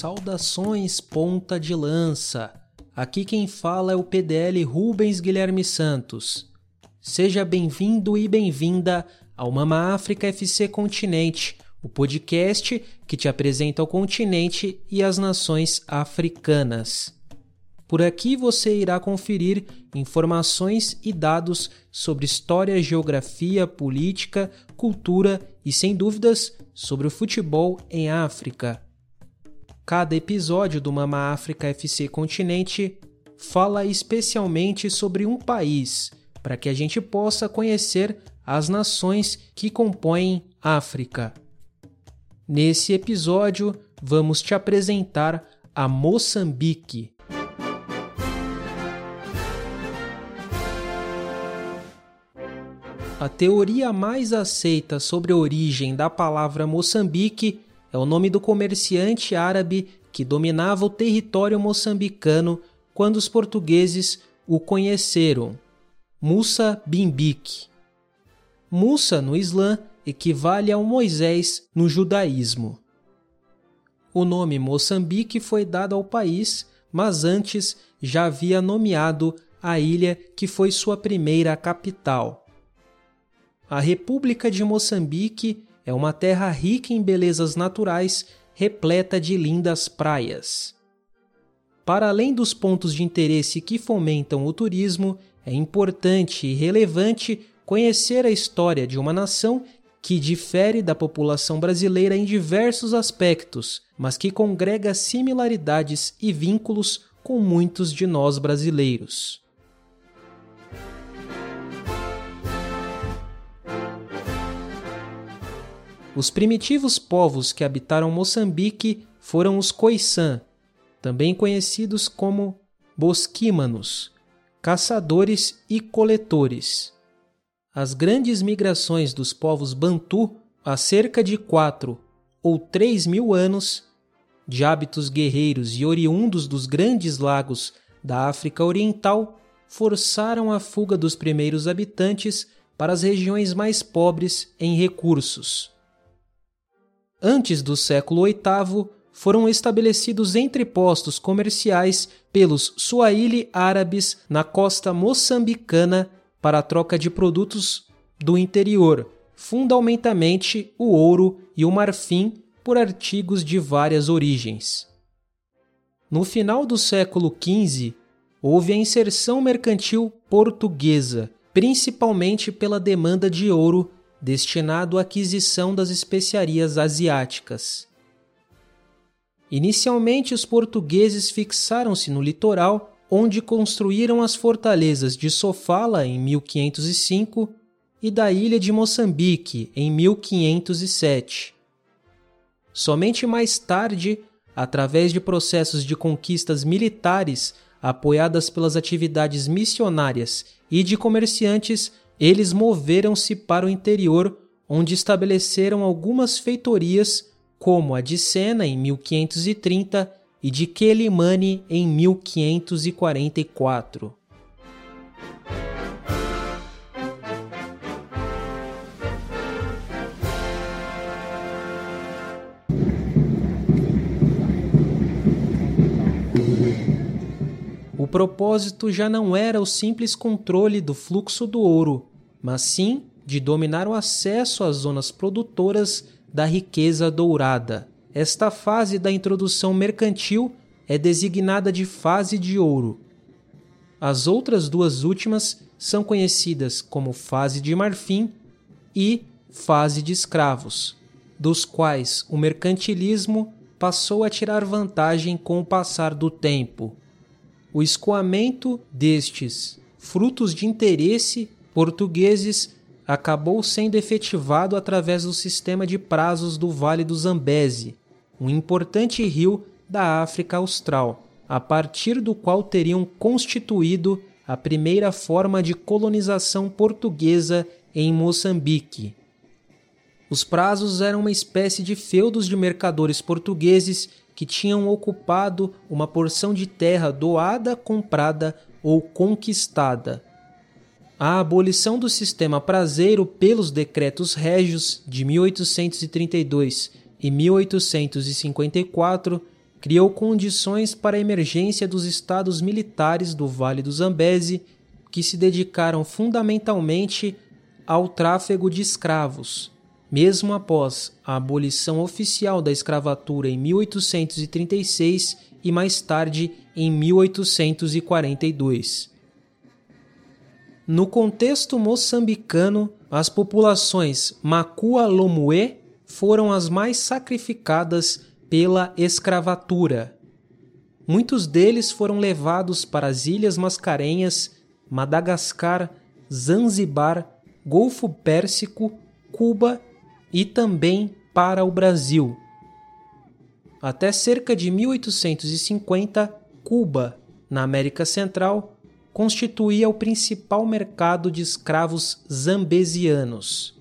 Saudações, ponta de lança. Aqui quem fala é o PDL Rubens Guilherme Santos. Seja bem-vindo e bem-vinda ao Mama África FC Continente, o podcast que te apresenta o continente e as nações africanas. Por aqui você irá conferir informações e dados sobre história, geografia, política, cultura e, sem dúvidas, sobre o futebol em África. Cada episódio do Mama África FC Continente fala especialmente sobre um país, para que a gente possa conhecer as nações que compõem África. Nesse episódio, vamos te apresentar a Moçambique. A teoria mais aceita sobre a origem da palavra Moçambique é o nome do comerciante árabe que dominava o território moçambicano quando os portugueses o conheceram, Musa Bimbik. Musa no Islã equivale ao Moisés no judaísmo. O nome Moçambique foi dado ao país, mas antes já havia nomeado a ilha que foi sua primeira capital. A República de Moçambique é uma terra rica em belezas naturais, repleta de lindas praias. Para além dos pontos de interesse que fomentam o turismo, é importante e relevante conhecer a história de uma nação que difere da população brasileira em diversos aspectos, mas que congrega similaridades e vínculos com muitos de nós brasileiros. Os primitivos povos que habitaram Moçambique foram os Khoisan, também conhecidos como bosquímanos, caçadores e coletores. As grandes migrações dos povos Bantu há cerca de quatro ou três mil anos, de hábitos guerreiros e oriundos dos grandes lagos da África Oriental, forçaram a fuga dos primeiros habitantes para as regiões mais pobres em recursos antes do século VIII, foram estabelecidos entrepostos comerciais pelos Swahili árabes na costa moçambicana para a troca de produtos do interior, fundamentalmente o ouro e o marfim por artigos de várias origens. No final do século XV, houve a inserção mercantil portuguesa, principalmente pela demanda de ouro destinado à aquisição das especiarias asiáticas. Inicialmente, os portugueses fixaram-se no litoral, onde construíram as fortalezas de Sofala em 1505 e da ilha de Moçambique em 1507. Somente mais tarde, através de processos de conquistas militares apoiadas pelas atividades missionárias e de comerciantes, eles moveram-se para o interior, onde estabeleceram algumas feitorias, como a de Sena em 1530 e de Quelimane em 1544. O propósito já não era o simples controle do fluxo do ouro, mas sim de dominar o acesso às zonas produtoras da riqueza dourada. Esta fase da introdução mercantil é designada de fase de ouro. As outras duas últimas são conhecidas como fase de marfim e fase de escravos, dos quais o mercantilismo passou a tirar vantagem com o passar do tempo. O escoamento destes frutos de interesse portugueses acabou sendo efetivado através do sistema de prazos do Vale do Zambeze, um importante rio da África Austral, a partir do qual teriam constituído a primeira forma de colonização portuguesa em Moçambique. Os prazos eram uma espécie de feudos de mercadores portugueses que tinham ocupado uma porção de terra doada, comprada ou conquistada a abolição do sistema prazeiro pelos decretos régios de 1832 e 1854 criou condições para a emergência dos estados militares do Vale do Zambeze, que se dedicaram fundamentalmente ao tráfego de escravos, mesmo após a abolição oficial da escravatura em 1836 e mais tarde em 1842. No contexto moçambicano, as populações Makua-Lomue foram as mais sacrificadas pela escravatura. Muitos deles foram levados para as Ilhas Mascarenhas, Madagascar, Zanzibar, Golfo Pérsico, Cuba e também para o Brasil. Até cerca de 1850, Cuba, na América Central, constituía o principal mercado de escravos zambesianos.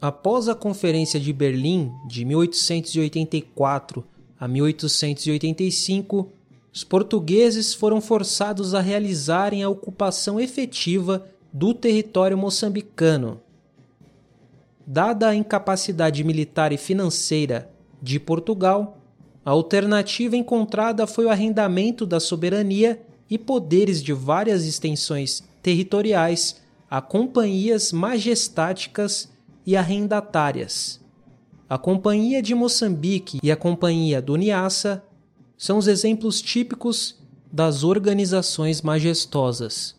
Após a Conferência de Berlim de 1884 a 1885, os portugueses foram forçados a realizarem a ocupação efetiva do território moçambicano. Dada a incapacidade militar e financeira de Portugal, a alternativa encontrada foi o arrendamento da soberania e poderes de várias extensões territoriais a companhias majestáticas e arrendatárias. A Companhia de Moçambique e a Companhia do Niassa são os exemplos típicos das organizações majestosas.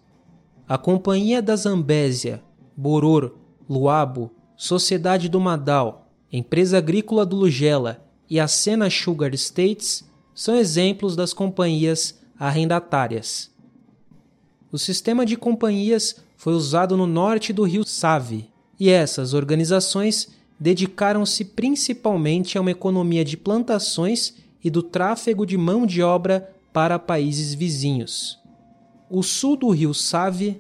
A Companhia da Zambésia, Boror, Luabo, Sociedade do Madal, Empresa Agrícola do Lugela e a Sena Sugar States são exemplos das companhias arrendatárias. O sistema de companhias foi usado no norte do rio Save, e essas organizações dedicaram-se principalmente a uma economia de plantações e do tráfego de mão de obra para países vizinhos. O sul do rio Save,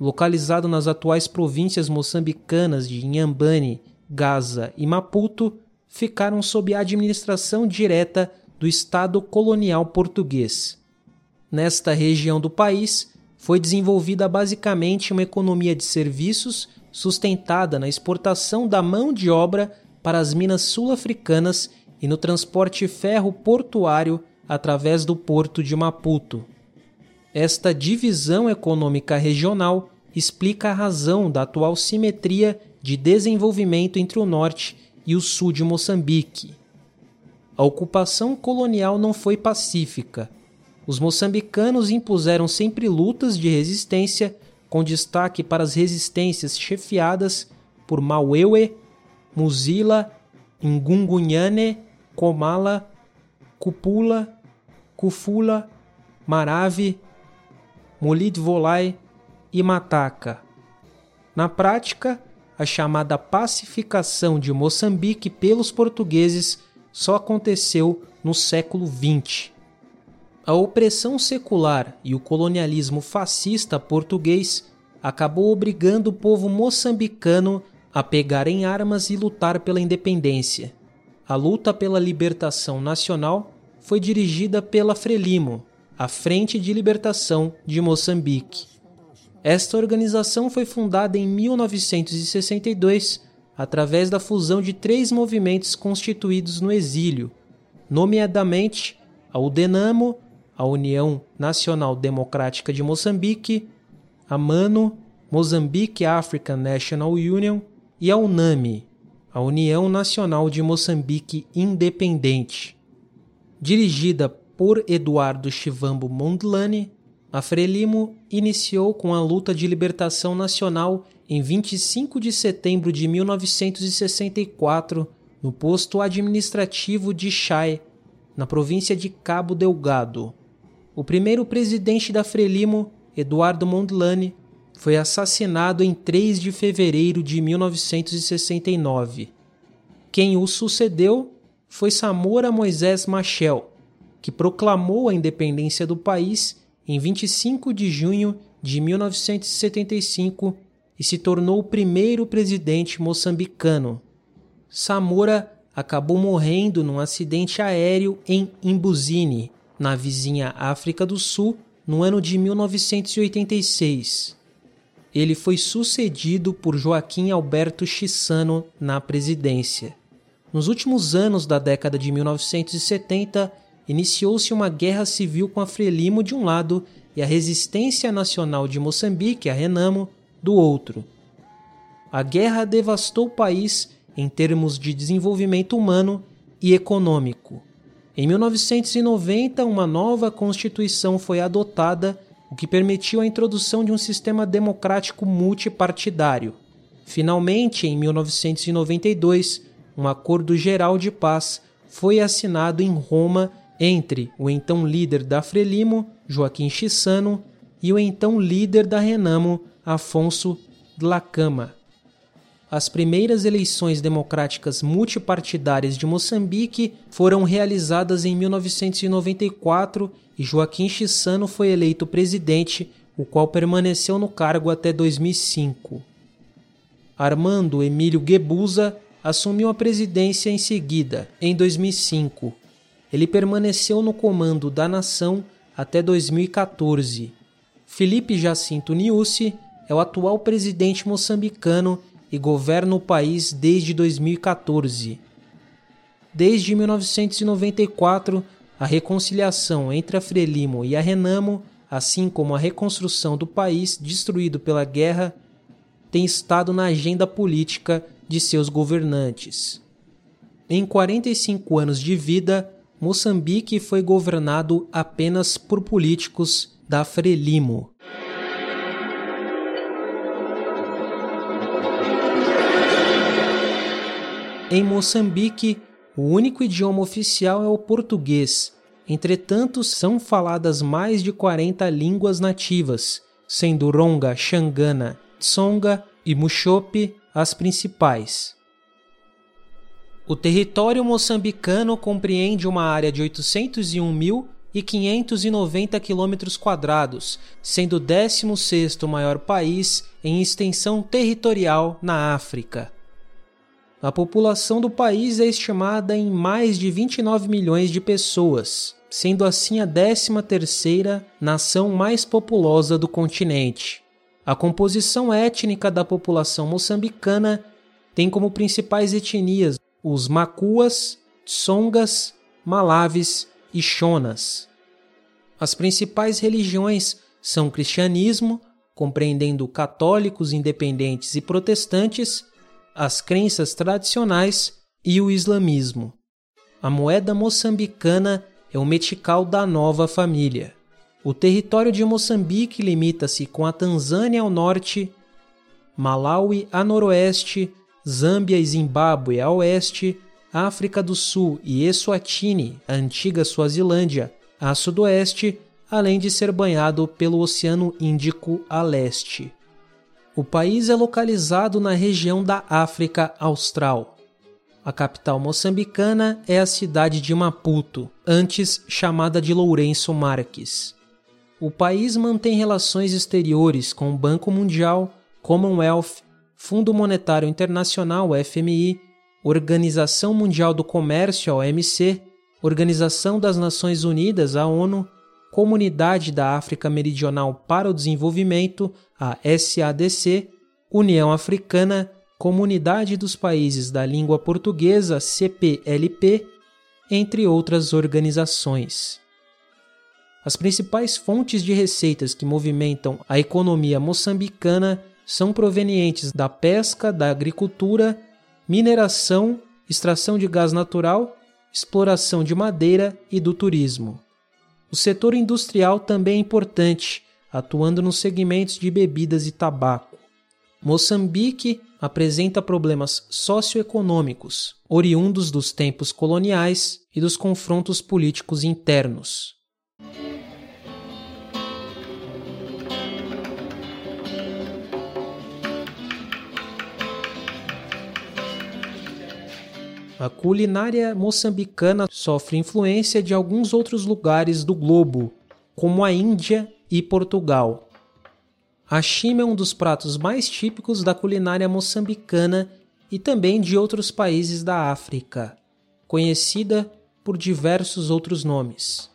localizado nas atuais províncias moçambicanas de Inhambane, Gaza e Maputo, ficaram sob a administração direta do Estado colonial português. Nesta região do país, foi desenvolvida basicamente uma economia de serviços sustentada na exportação da mão de obra para as minas sul-africanas e no transporte ferro portuário através do porto de Maputo. Esta divisão econômica regional explica a razão da atual simetria de desenvolvimento entre o norte e o sul de Moçambique. A ocupação colonial não foi pacífica. Os moçambicanos impuseram sempre lutas de resistência com destaque para as resistências chefiadas por Mauewe, Muzila, Ngungunyane, Komala, Kupula, Kufula, Marave, Molidvolai e Mataka. Na prática, a chamada pacificação de Moçambique pelos portugueses só aconteceu no século XX. A opressão secular e o colonialismo fascista português acabou obrigando o povo moçambicano a pegar em armas e lutar pela independência. A luta pela libertação nacional foi dirigida pela Frelimo, a Frente de Libertação de Moçambique. Esta organização foi fundada em 1962 através da fusão de três movimentos constituídos no exílio, nomeadamente a UDENAMO, a União Nacional Democrática de Moçambique, a MANO, Mozambique African National Union e a UNAMI, a União Nacional de Moçambique Independente. Dirigida por Eduardo Chivambo Mondlane, a Frelimo iniciou com a luta de libertação nacional em 25 de setembro de 1964 no posto administrativo de Chai, na província de Cabo Delgado. O primeiro presidente da Frelimo, Eduardo Mondlane, foi assassinado em 3 de fevereiro de 1969. Quem o sucedeu foi Samora Moisés Machel, que proclamou a independência do país em 25 de junho de 1975 e se tornou o primeiro presidente moçambicano. Samora acabou morrendo num acidente aéreo em Imbuzine, na vizinha África do Sul no ano de 1986. Ele foi sucedido por Joaquim Alberto Chissano na presidência. Nos últimos anos da década de 1970, iniciou-se uma guerra civil com a Frelimo de um lado e a Resistência Nacional de Moçambique, a Renamo, do outro. A guerra devastou o país em termos de desenvolvimento humano e econômico. Em 1990, uma nova Constituição foi adotada, o que permitiu a introdução de um sistema democrático multipartidário. Finalmente, em 1992, um acordo geral de paz foi assinado em Roma entre o então líder da Frelimo, Joaquim Chissano, e o então líder da Renamo, Afonso Dlacama. As primeiras eleições democráticas multipartidárias de Moçambique foram realizadas em 1994 e Joaquim Chissano foi eleito presidente, o qual permaneceu no cargo até 2005. Armando Emílio Guebuza assumiu a presidência em seguida, em 2005. Ele permaneceu no comando da nação até 2014. Felipe Jacinto Niusi é o atual presidente moçambicano e governa o país desde 2014. Desde 1994, a reconciliação entre a Frelimo e a Renamo, assim como a reconstrução do país destruído pela guerra, tem estado na agenda política de seus governantes. Em 45 anos de vida, Moçambique foi governado apenas por políticos da Frelimo. Em Moçambique, o único idioma oficial é o português. Entretanto, são faladas mais de 40 línguas nativas, sendo Ronga, Xangana, Tsonga e Muxope as principais. O território moçambicano compreende uma área de 801.590 km quadrados, sendo o 16º maior país em extensão territorial na África. A população do país é estimada em mais de 29 milhões de pessoas, sendo assim a 13ª nação mais populosa do continente. A composição étnica da população moçambicana tem como principais etnias os Macuas, Tsongas, Malaves e Shonas. As principais religiões são o cristianismo, compreendendo católicos, independentes e protestantes, as crenças tradicionais e o islamismo. A moeda moçambicana é o metical da nova família. O território de Moçambique limita-se com a Tanzânia ao norte, Malawi a noroeste, Zâmbia e Zimbábue a oeste, África do Sul e Eswatini, a antiga Suazilândia, a sudoeste, além de ser banhado pelo Oceano Índico a leste. O país é localizado na região da África Austral. A capital moçambicana é a cidade de Maputo, antes chamada de Lourenço Marques o país mantém relações exteriores com o Banco Mundial, Commonwealth, Fundo Monetário Internacional, FMI, Organização Mundial do Comércio, OMC, Organização das Nações Unidas, a ONU, Comunidade da África Meridional para o Desenvolvimento, a SADC, União Africana, Comunidade dos Países da Língua Portuguesa, CPLP, entre outras organizações. As principais fontes de receitas que movimentam a economia moçambicana são provenientes da pesca, da agricultura, mineração, extração de gás natural, exploração de madeira e do turismo. O setor industrial também é importante, atuando nos segmentos de bebidas e tabaco. Moçambique apresenta problemas socioeconômicos, oriundos dos tempos coloniais e dos confrontos políticos internos. A culinária moçambicana sofre influência de alguns outros lugares do globo, como a Índia e Portugal. A chima é um dos pratos mais típicos da culinária moçambicana e também de outros países da África, conhecida por diversos outros nomes.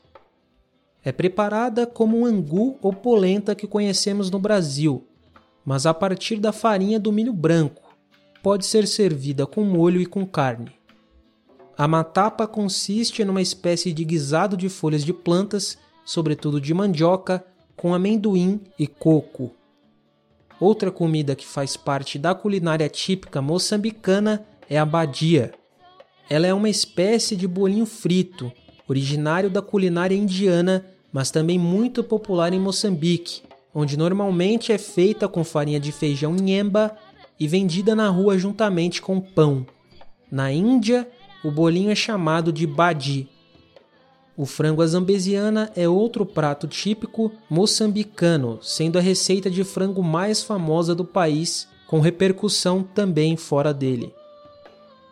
É preparada como um angu ou polenta que conhecemos no Brasil, mas a partir da farinha do milho branco. Pode ser servida com molho e com carne. A matapa consiste numa espécie de guisado de folhas de plantas, sobretudo de mandioca, com amendoim e coco. Outra comida que faz parte da culinária típica moçambicana é a badia. Ela é uma espécie de bolinho frito, originário da culinária indiana, mas também muito popular em Moçambique, onde normalmente é feita com farinha de feijão nhemba e vendida na rua juntamente com pão. Na Índia, o bolinho é chamado de badi. O frango à zambesiana é outro prato típico moçambicano, sendo a receita de frango mais famosa do país, com repercussão também fora dele.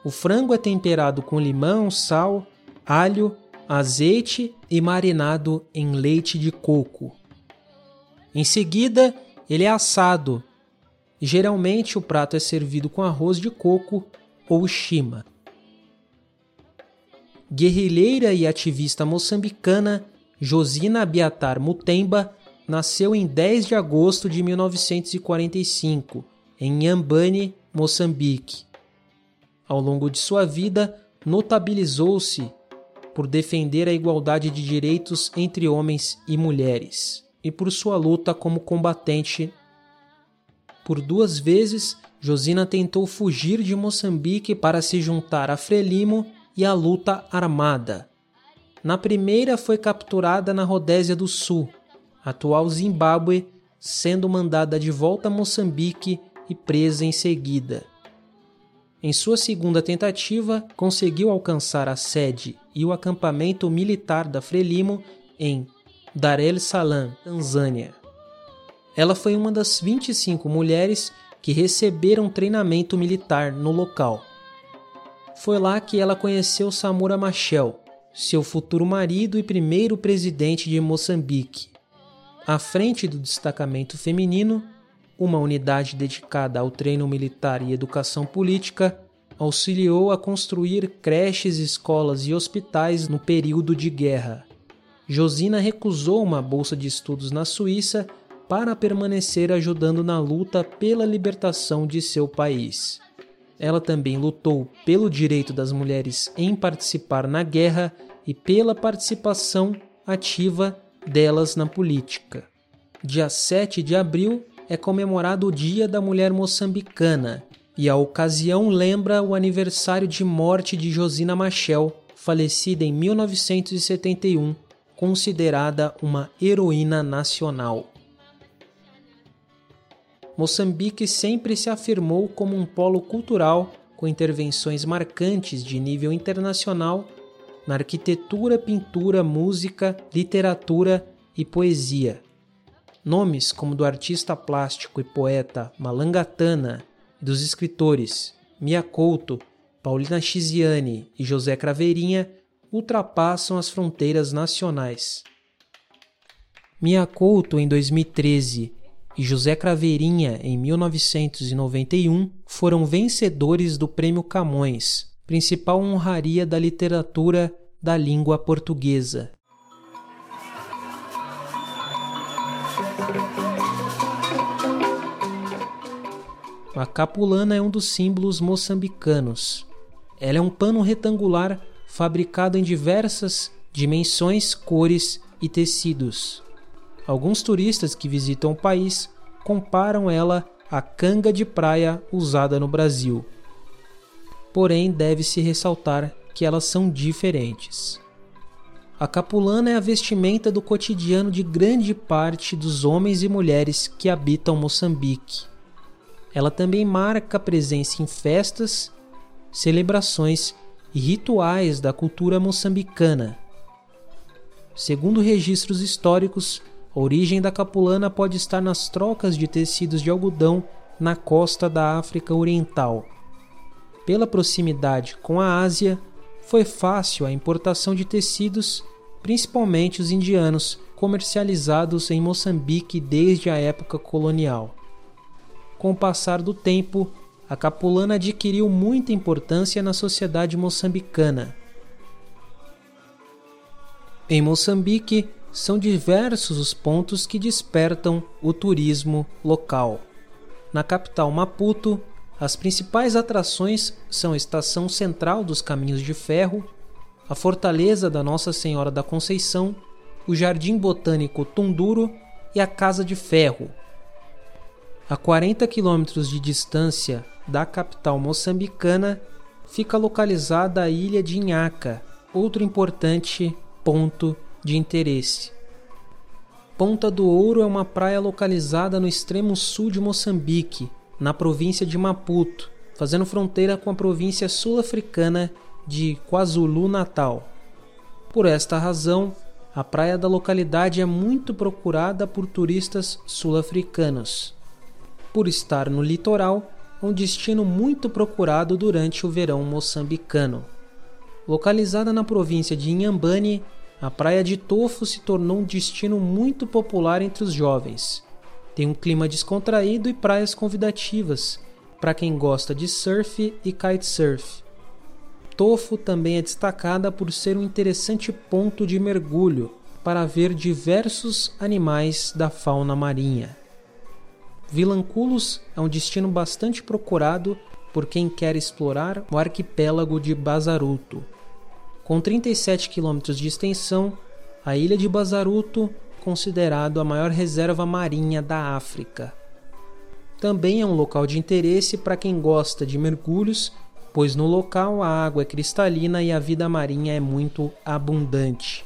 O frango é temperado com limão, sal, alho, azeite e marinado em leite de coco. Em seguida, ele é assado. Geralmente o prato é servido com arroz de coco ou chima guerrilheira e ativista moçambicana Josina Abiatar Mutemba nasceu em 10 de agosto de 1945, em Nhambane, Moçambique. Ao longo de sua vida, notabilizou-se por defender a igualdade de direitos entre homens e mulheres e por sua luta como combatente. Por duas vezes, Josina tentou fugir de Moçambique para se juntar a Frelimo e a luta armada. Na primeira foi capturada na Rodésia do Sul, atual Zimbábue, sendo mandada de volta a Moçambique e presa em seguida. Em sua segunda tentativa, conseguiu alcançar a sede e o acampamento militar da Frelimo em Dar es Salaam, Tanzânia. Ela foi uma das 25 mulheres que receberam treinamento militar no local. Foi lá que ela conheceu Samura Machel, seu futuro marido e primeiro presidente de Moçambique. À frente do destacamento feminino, uma unidade dedicada ao treino militar e educação política, auxiliou a construir creches, escolas e hospitais no período de guerra. Josina recusou uma bolsa de estudos na Suíça para permanecer ajudando na luta pela libertação de seu país. Ela também lutou pelo direito das mulheres em participar na guerra e pela participação ativa delas na política. Dia 7 de abril é comemorado o Dia da Mulher Moçambicana e a ocasião lembra o aniversário de morte de Josina Machel, falecida em 1971, considerada uma heroína nacional. Moçambique sempre se afirmou como um polo cultural com intervenções marcantes de nível internacional na arquitetura, pintura, música, literatura e poesia. Nomes como do artista plástico e poeta Malangatana e dos escritores Mia Couto, Paulina Chiziane e José Craveirinha ultrapassam as fronteiras nacionais. Mia Couto, em 2013, e José Craveirinha, em 1991, foram vencedores do Prêmio Camões, principal honraria da literatura da língua portuguesa. A capulana é um dos símbolos moçambicanos. Ela é um pano retangular fabricado em diversas dimensões, cores e tecidos. Alguns turistas que visitam o país comparam ela à canga de praia usada no Brasil. Porém, deve-se ressaltar que elas são diferentes. A capulana é a vestimenta do cotidiano de grande parte dos homens e mulheres que habitam Moçambique. Ela também marca presença em festas, celebrações e rituais da cultura moçambicana. Segundo registros históricos, a origem da capulana pode estar nas trocas de tecidos de algodão na costa da África Oriental. Pela proximidade com a Ásia, foi fácil a importação de tecidos, principalmente os indianos, comercializados em Moçambique desde a época colonial. Com o passar do tempo, a capulana adquiriu muita importância na sociedade moçambicana. Em Moçambique, são diversos os pontos que despertam o turismo local. Na capital Maputo, As principais atrações são a estação central dos Caminhos de Ferro, a Fortaleza da Nossa Senhora da Conceição, o Jardim Botânico Tunduro e a Casa de Ferro. A 40 quilômetros de distância da capital moçambicana fica localizada a ilha de Inhaca, outro importante ponto de interesse. Ponta do Ouro é uma praia localizada no extremo sul de Moçambique, na província de Maputo, fazendo fronteira com a província sul-africana de KwaZulu-Natal. Por esta razão, a praia da localidade é muito procurada por turistas sul-africanos. Por estar no litoral, é um destino muito procurado durante o verão moçambicano. Localizada na província de Inhambane, a praia de Tofo se tornou um destino muito popular entre os jovens. Tem um clima descontraído e praias convidativas para quem gosta de surf e kitesurf. Tofo também é destacada por ser um interessante ponto de mergulho para ver diversos animais da fauna marinha. Vilanculos é um destino bastante procurado por quem quer explorar o arquipélago de Bazaruto. Com 37 quilômetros de extensão, a ilha de Bazaruto considerado a maior reserva marinha da África. Também é um local de interesse para quem gosta de mergulhos, pois no local a água é cristalina e a vida marinha é muito abundante.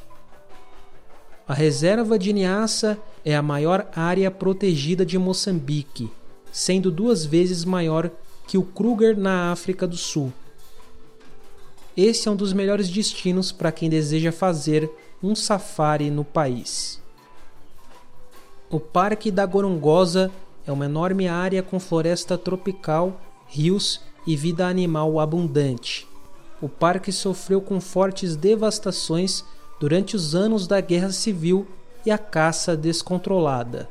A reserva de Niassa é a maior área protegida de Moçambique, sendo duas vezes maior que o Kruger na África do Sul. Esse é um dos melhores destinos para quem deseja fazer um safari no país. O Parque da Gorongosa é uma enorme área com floresta tropical, rios e vida animal abundante. O parque sofreu com fortes devastações durante os anos da Guerra Civil e a caça descontrolada.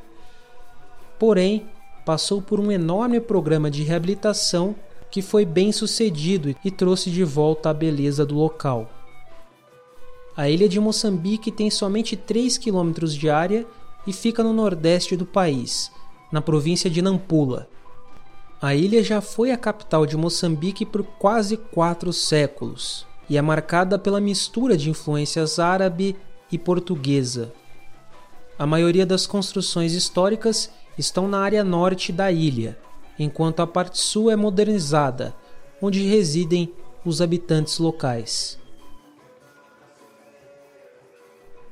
Porém, passou por um enorme programa de reabilitação que foi bem sucedido e trouxe de volta a beleza do local. A ilha de Moçambique tem somente 3 km de área e fica no nordeste do país, na província de Nampula. A ilha já foi a capital de Moçambique por quase quatro séculos e é marcada pela mistura de influências árabe e portuguesa. A maioria das construções históricas estão na área norte da ilha, enquanto a parte sul é modernizada, onde residem os habitantes locais.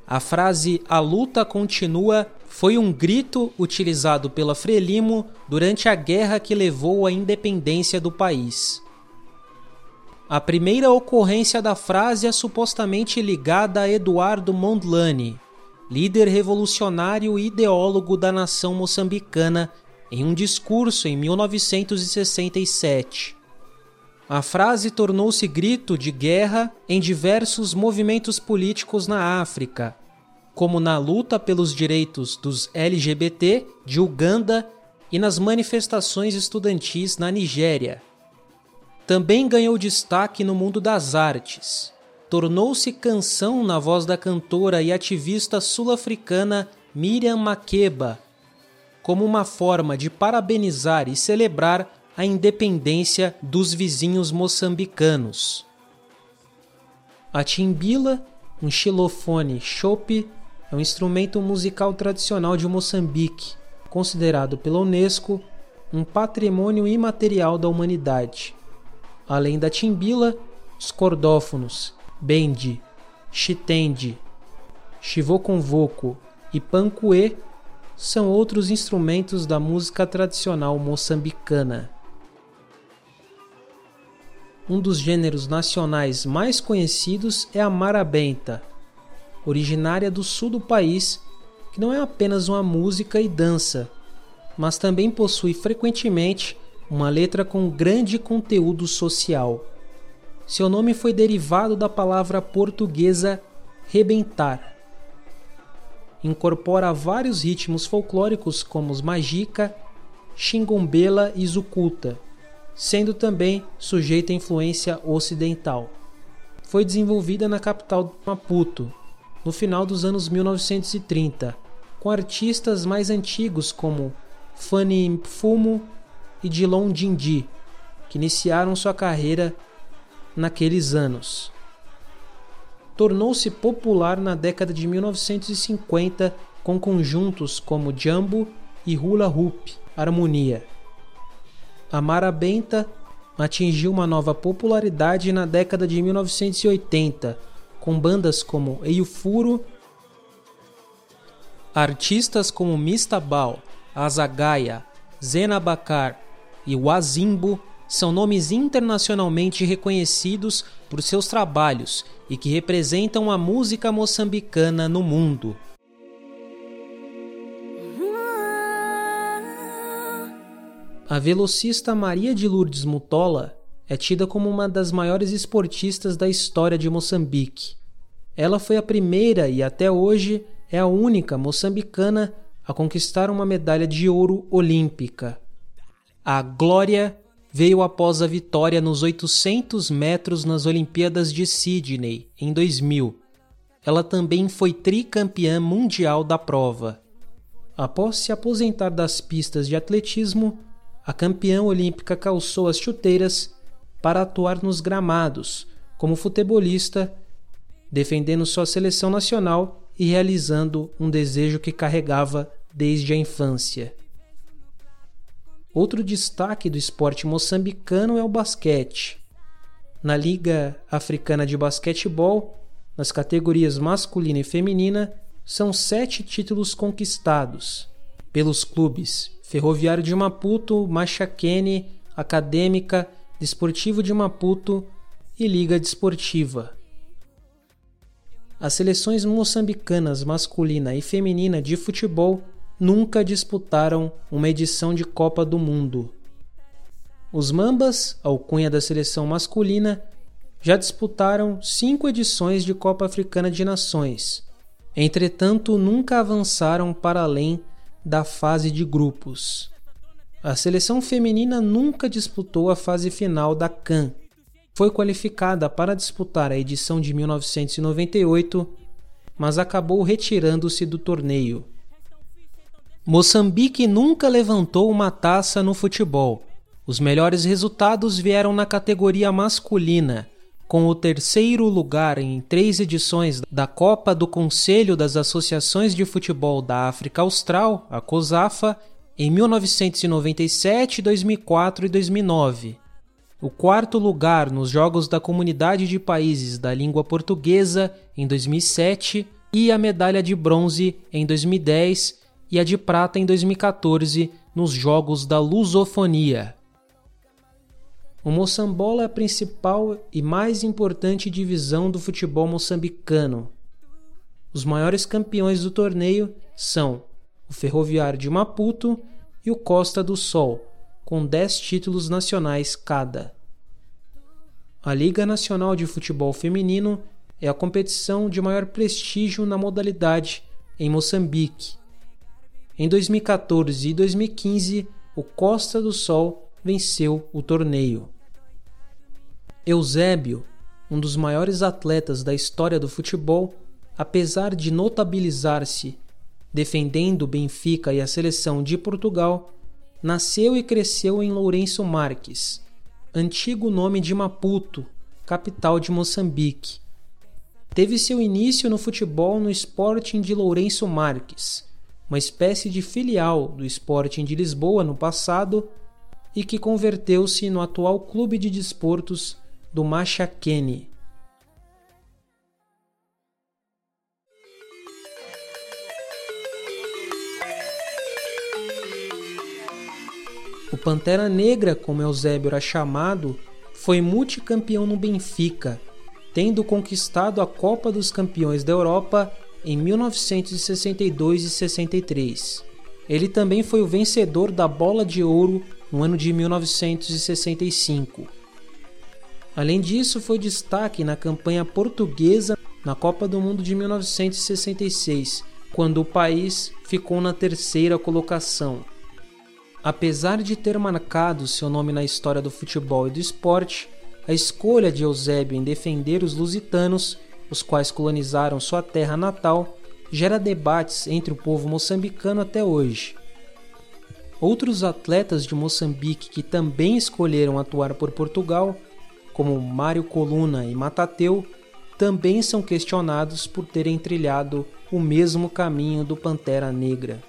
A frase A luta continua foi um grito utilizado pela Frelimo durante a guerra que levou à independência do país. A primeira ocorrência da frase é supostamente ligada a Eduardo Mondlane, líder revolucionário e ideólogo da nação moçambicana, em um discurso em 1967. A frase tornou-se grito de guerra em diversos movimentos políticos na África, como na luta pelos direitos dos LGBT de Uganda e nas manifestações estudantis na Nigéria. Também ganhou destaque no mundo das artes. Tornou-se canção na voz da cantora e ativista sul-africana Miriam Makeba, como uma forma de parabenizar e celebrar a independência dos vizinhos moçambicanos. A timbila, um xilofone chope, é um instrumento musical tradicional de Moçambique, considerado pela Unesco um patrimônio imaterial da humanidade. Além da timbila, os cordófonos, bendi, chitende, chivoconvoco e pancuê são outros instrumentos da música tradicional moçambicana. Um dos gêneros nacionais mais conhecidos é a marabenta, originária do sul do país, que não é apenas uma música e dança, mas também possui frequentemente uma letra com grande conteúdo social. Seu nome foi derivado da palavra portuguesa rebentar. Incorpora vários ritmos folclóricos como os magica, xingombela e zucuta sendo também sujeita à influência ocidental. Foi desenvolvida na capital Maputo, no final dos anos 1930, com artistas mais antigos como Fanny Mfumo e Dilon Dindi, que iniciaram sua carreira naqueles anos. Tornou-se popular na década de 1950 com conjuntos como Jumbo e Hula Hoop Harmonia. A Marabenta atingiu uma nova popularidade na década de 1980, com bandas como Eufuro, artistas como Mistabal, Azagaia, Zena Bakar e Wazimbo são nomes internacionalmente reconhecidos por seus trabalhos e que representam a música moçambicana no mundo. A velocista Maria de Lourdes Mutola é tida como uma das maiores esportistas da história de Moçambique. Ela foi a primeira e até hoje é a única moçambicana a conquistar uma medalha de ouro olímpica. A glória veio após a vitória nos 800 metros nas Olimpíadas de Sydney, em 2000. Ela também foi tricampeã mundial da prova. Após se aposentar das pistas de atletismo, a campeã olímpica calçou as chuteiras para atuar nos gramados como futebolista, defendendo sua seleção nacional e realizando um desejo que carregava desde a infância. Outro destaque do esporte moçambicano é o basquete. Na Liga Africana de Basquetebol, nas categorias masculina e feminina, são sete títulos conquistados pelos clubes Ferroviário de Maputo, Machakene, Acadêmica, Desportivo de Maputo e Liga Desportiva. As seleções moçambicanas masculina e feminina de futebol nunca disputaram uma edição de Copa do Mundo. Os Mambas, alcunha da seleção masculina, já disputaram cinco edições de Copa Africana de Nações. Entretanto, nunca avançaram para além da fase de grupos. A seleção feminina nunca disputou a fase final da CAN. Foi qualificada para disputar a edição de 1998, mas acabou retirando-se do torneio. Moçambique nunca levantou uma taça no futebol. Os melhores resultados vieram na categoria masculina, com o terceiro lugar em três edições da Copa do Conselho das Associações de Futebol da África Austral, a COSAFA, em 1997, 2004 e 2009. O quarto lugar nos Jogos da Comunidade de Países da Língua Portuguesa em 2007 e a medalha de bronze em 2010 e a de prata em 2014 nos Jogos da Lusofonia. O Moçambola é a principal e mais importante divisão do futebol moçambicano. Os maiores campeões do torneio são o Ferroviário de Maputo e o Costa do Sol, com 10 títulos nacionais cada. A Liga Nacional de Futebol Feminino é a competição de maior prestígio na modalidade em Moçambique. Em 2014 e 2015, o Costa do Sol venceu o torneio. Eusébio, um dos maiores atletas da história do futebol, apesar de notabilizar-se defendendo o Benfica e a seleção de Portugal, nasceu e cresceu em Lourenço Marques, antigo nome de Maputo, capital de Moçambique. Teve seu início no futebol no Sporting de Lourenço Marques, uma espécie de filial do Sporting de Lisboa no passado e que converteu-se no atual clube de desportos do Machakene. O Pantera Negra, como Eusébio era chamado, foi multicampeão no Benfica, tendo conquistado a Copa dos Campeões da Europa em 1962 e 63. Ele também foi o vencedor da Bola de Ouro no ano de 1965. Além disso, foi destaque na campanha portuguesa na Copa do Mundo de 1966, quando o país ficou na terceira colocação. Apesar de ter marcado seu nome na história do futebol e do esporte, a escolha de Eusébio em defender os lusitanos, os quais colonizaram sua terra natal, gera debates entre o povo moçambicano até hoje. Outros atletas de Moçambique que também escolheram atuar por Portugal, como Mário Coluna e Matateu, também são questionados por terem trilhado o mesmo caminho do Pantera Negra.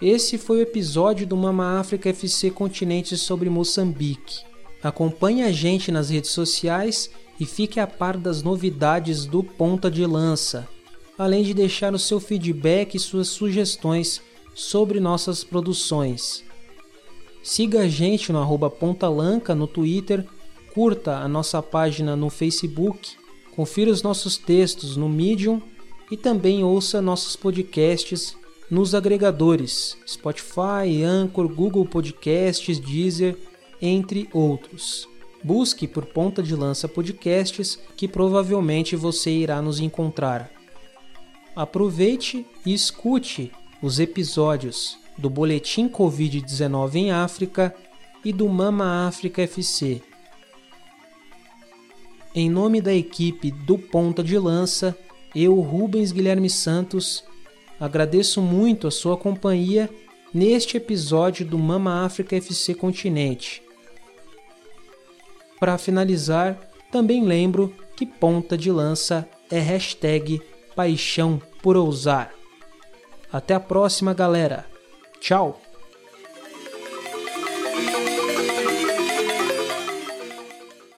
Esse foi o episódio do Mama África FC Continente sobre Moçambique. Acompanhe a gente nas redes sociais e fique a par das novidades do Ponta de Lança, além de deixar o seu feedback e suas sugestões sobre nossas produções. Siga a gente no arroba Pontalanca no Twitter, curta a nossa página no Facebook, confira os nossos textos no Medium e também ouça nossos podcasts nos agregadores Spotify, Anchor, Google Podcasts, Deezer, entre outros. Busque por Ponta de Lança Podcasts que provavelmente você irá nos encontrar. Aproveite e escute os episódios do Boletim Covid-19 em África e do Mama África FC. Em nome da equipe do Ponta de Lança, eu, Rubens Guilherme Santos, agradeço muito a sua companhia neste episódio do Mama África FC Continente. Para finalizar, também lembro que ponta de lança é hashtag paixão por ousar. Até a próxima, galera! Tchau!